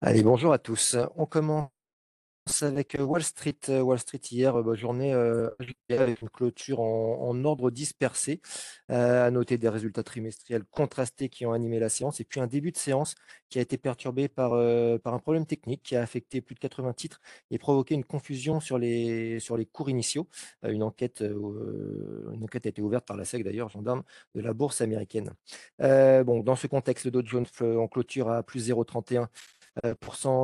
Allez, bonjour à tous. On commence avec euh, Wall Street. Euh, Wall Street hier, euh, bah, journée avec une clôture en, ordre dispersé. à noter des résultats trimestriels contrastés qui ont animé la séance et puis un début de séance qui a été perturbé par, par un problème technique qui a affecté plus de 80 titres et provoqué une confusion sur les, sur les cours initiaux. une, enquête, une enquête a été ouverte par la SEC d'ailleurs, gendarme de la bourse américaine. bon, dans ce contexte, le Dow Jones en clôture à plus 0,31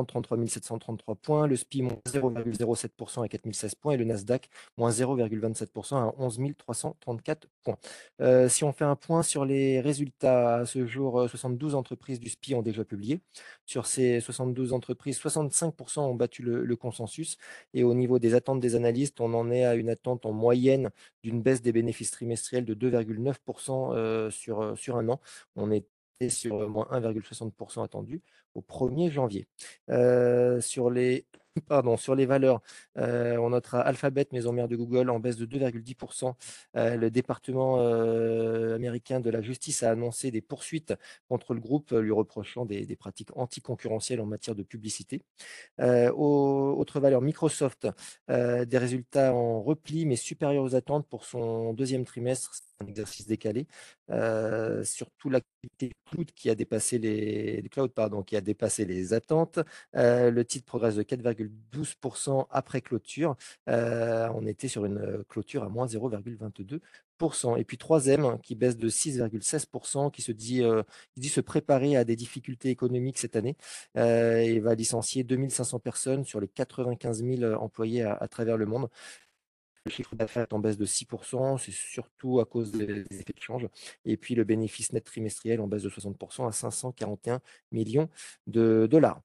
33 733 points, le SPI moins 0,07% à 4016 points et le Nasdaq moins 0,27% à 11 334 points. Euh, si on fait un point sur les résultats, à ce jour, 72 euh, entreprises du SPI ont déjà publié. Sur ces 72 entreprises, 65% ont battu le, consensus et au niveau des attentes des analystes, on en est à une attente en moyenne d'une baisse des bénéfices trimestriels de 2,9% euh, sur, sur un an. On est sur moins 1,60% attendu au 1er janvier. sur les Pardon, sur les valeurs, on notera Alphabet, maison mère de Google, en baisse de 2,10%. le département américain de la justice a annoncé des poursuites contre le groupe, lui reprochant des, pratiques anticoncurrentielles en matière de publicité. autre valeur, Microsoft, des résultats en repli, mais supérieurs aux attentes pour son deuxième trimestre, un exercice décalé. surtout l'activité cloud qui a dépassé les, cloud, pardon, qui a dépassé les attentes. le titre progresse de 4, 12% après clôture. Euh, on était sur une euh, clôture à moins 0,22%. Et puis 3M qui baisse de 6,16%, qui se dit, euh, se préparer à des difficultés économiques cette année et va licencier 2500 personnes sur les 95 000 employés à, travers le monde. Le chiffre d'affaires est en baisse de 6%, c'est surtout à cause des effets de change. Et puis le bénéfice net trimestriel en baisse de 60% à 541 millions de dollars.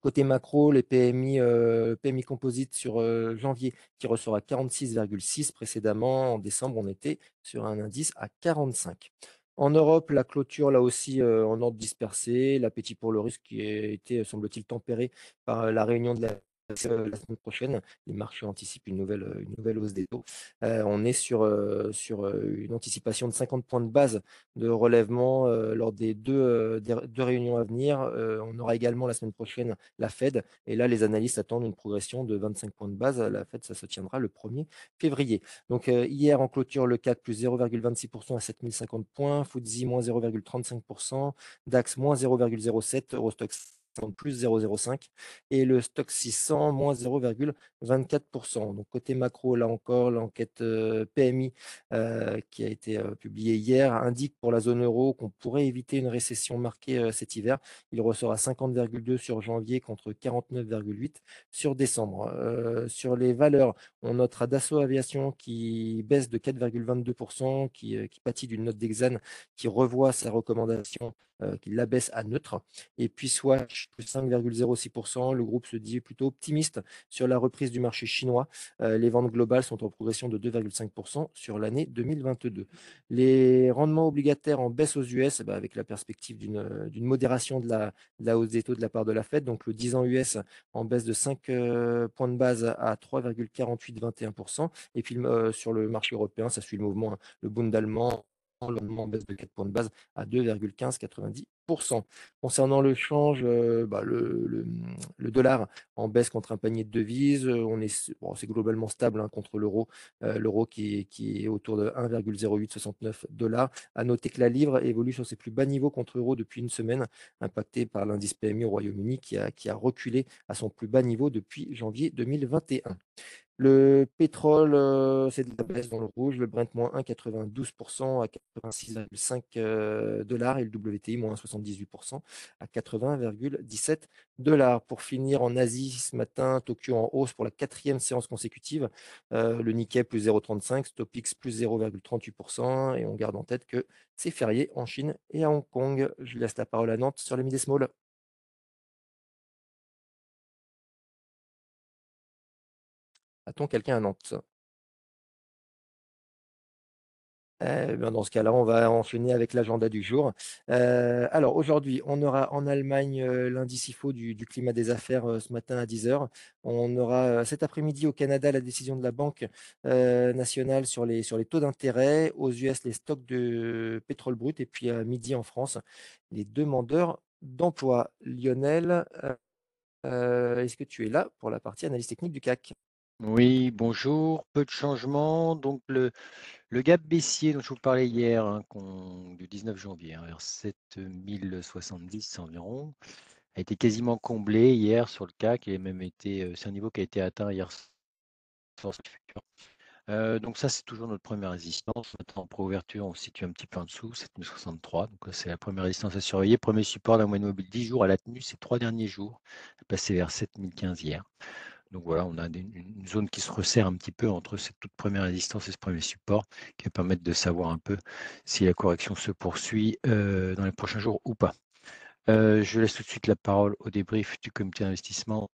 Côté macro, les PMI, euh, PMI sur euh, janvier qui ressort à 46,6 précédemment. En décembre, on était sur un indice à 45. En Europe, la clôture, là aussi, euh, en ordre dispersé. L'appétit pour le risque qui a été, semble-t-il, tempéré par la réunion de la euh, la semaine prochaine, les marchés anticipent une nouvelle, euh, nouvelle hausse des taux. Euh, on est sur, sur une anticipation de 50 points de base de relèvement lors des deux, deux, réunions à venir. on aura également la semaine prochaine la Fed. Et là, les analystes attendent une progression de 25 points de base. La Fed, ça se tiendra le 1er février. Donc hier, en clôture, le CAC plus 0,26% à 7050 points, FTSE moins 0,35%, DAX moins 0,07%, Eurostox plus 0,05 et le stock 600 moins 0,24%. Donc côté macro, là encore, l'enquête euh, PMI euh, qui a été euh, publiée hier indique pour la zone euro qu'on pourrait éviter une récession marquée cet hiver. Il ressort à 50,2 sur janvier contre 49,8 sur décembre. sur les valeurs, on notera Dassault Aviation qui baisse de 4,22%, qui, pâtit d'une note d'exane qui revoit sa recommandation qui l'abaisse à neutre. Et puis Swatch, plus 5,06%. Le groupe se dit plutôt optimiste sur la reprise du marché chinois. Euh, les ventes globales sont en progression de 2,5% sur l'année 2022. Les rendements obligataires en baisse aux US, ben, avec la perspective d'une modération de la, la, hausse des taux de la part de la Fed. Donc le 10 ans US en baisse de 5 euh, points de base à 3,4821%. Et puis sur le marché européen, ça suit le mouvement, hein. le Bund allemand en baisse de 4 points de base à 2,1590%. Concernant le change, euh, bah, le, dollar en baisse contre un panier de devises, euh, on est, c'est globalement stable hein, contre l'euro, euh, l'euro qui, est autour de 1,0869 dollars. À noter que la livre évolue sur ses plus bas niveaux contre l'euro depuis une semaine, impacté par l'indice PMI au Royaume-Uni qui a, reculé à son plus bas niveau depuis janvier 2021. Le pétrole, c'est de la baisse dans le rouge. Le Brent, moins 1,92% à 86,5 euh, dollars et le WTI, moins 78% à 80,17 dollars. Pour finir, en Asie, ce matin, Tokyo en hausse pour la quatrième séance consécutive. Euh, le Nikkei, plus 0,35, Stopix, plus 0,38%. Et on garde en tête que c'est férié en Chine et à Hong Kong. Je laisse la parole à Nantes sur les midi small. A-t-on quelqu'un à Nantes? Eh dans ce cas-là, on va enchaîner avec l'agenda du jour. Euh, alors aujourd'hui, on aura en Allemagne euh, l'indice IFO du, climat des affaires euh, ce matin à 10h. On aura cet après-midi au Canada la décision de la Banque nationale sur les, sur les taux d'intérêt. Aux US, les stocks de pétrole brut. Et puis à midi en France, les demandeurs d'emploi. Lionel, est-ce que tu es là pour la partie analyse technique du CAC? Oui, bonjour. Peu de changements. Donc le gap baissier dont je vous parlais hier, hein, du 19 janvier, hein, vers 7070 environ, a été quasiment comblé hier sur le CAC même été, heu, c'est un niveau qui a été atteint hier soir Heu, donc ça, c'est toujours notre première résistance. Maintenant, en préouverture, on se situe un petit peu en dessous, 7063. Donc c'est la première résistance à surveiller. Premier support, la moyenne mobile 10 jours, elle a tenu ces 3 derniers jours. Passée vers 7015 hier. Donc voilà, on a une zone qui se resserre un petit peu entre cette toute première résistance et ce premier support, qui va permettre de savoir un peu si la correction se poursuit, heu, dans les prochains jours ou pas. Heu, je laisse tout de suite la parole au débrief du comité d'investissement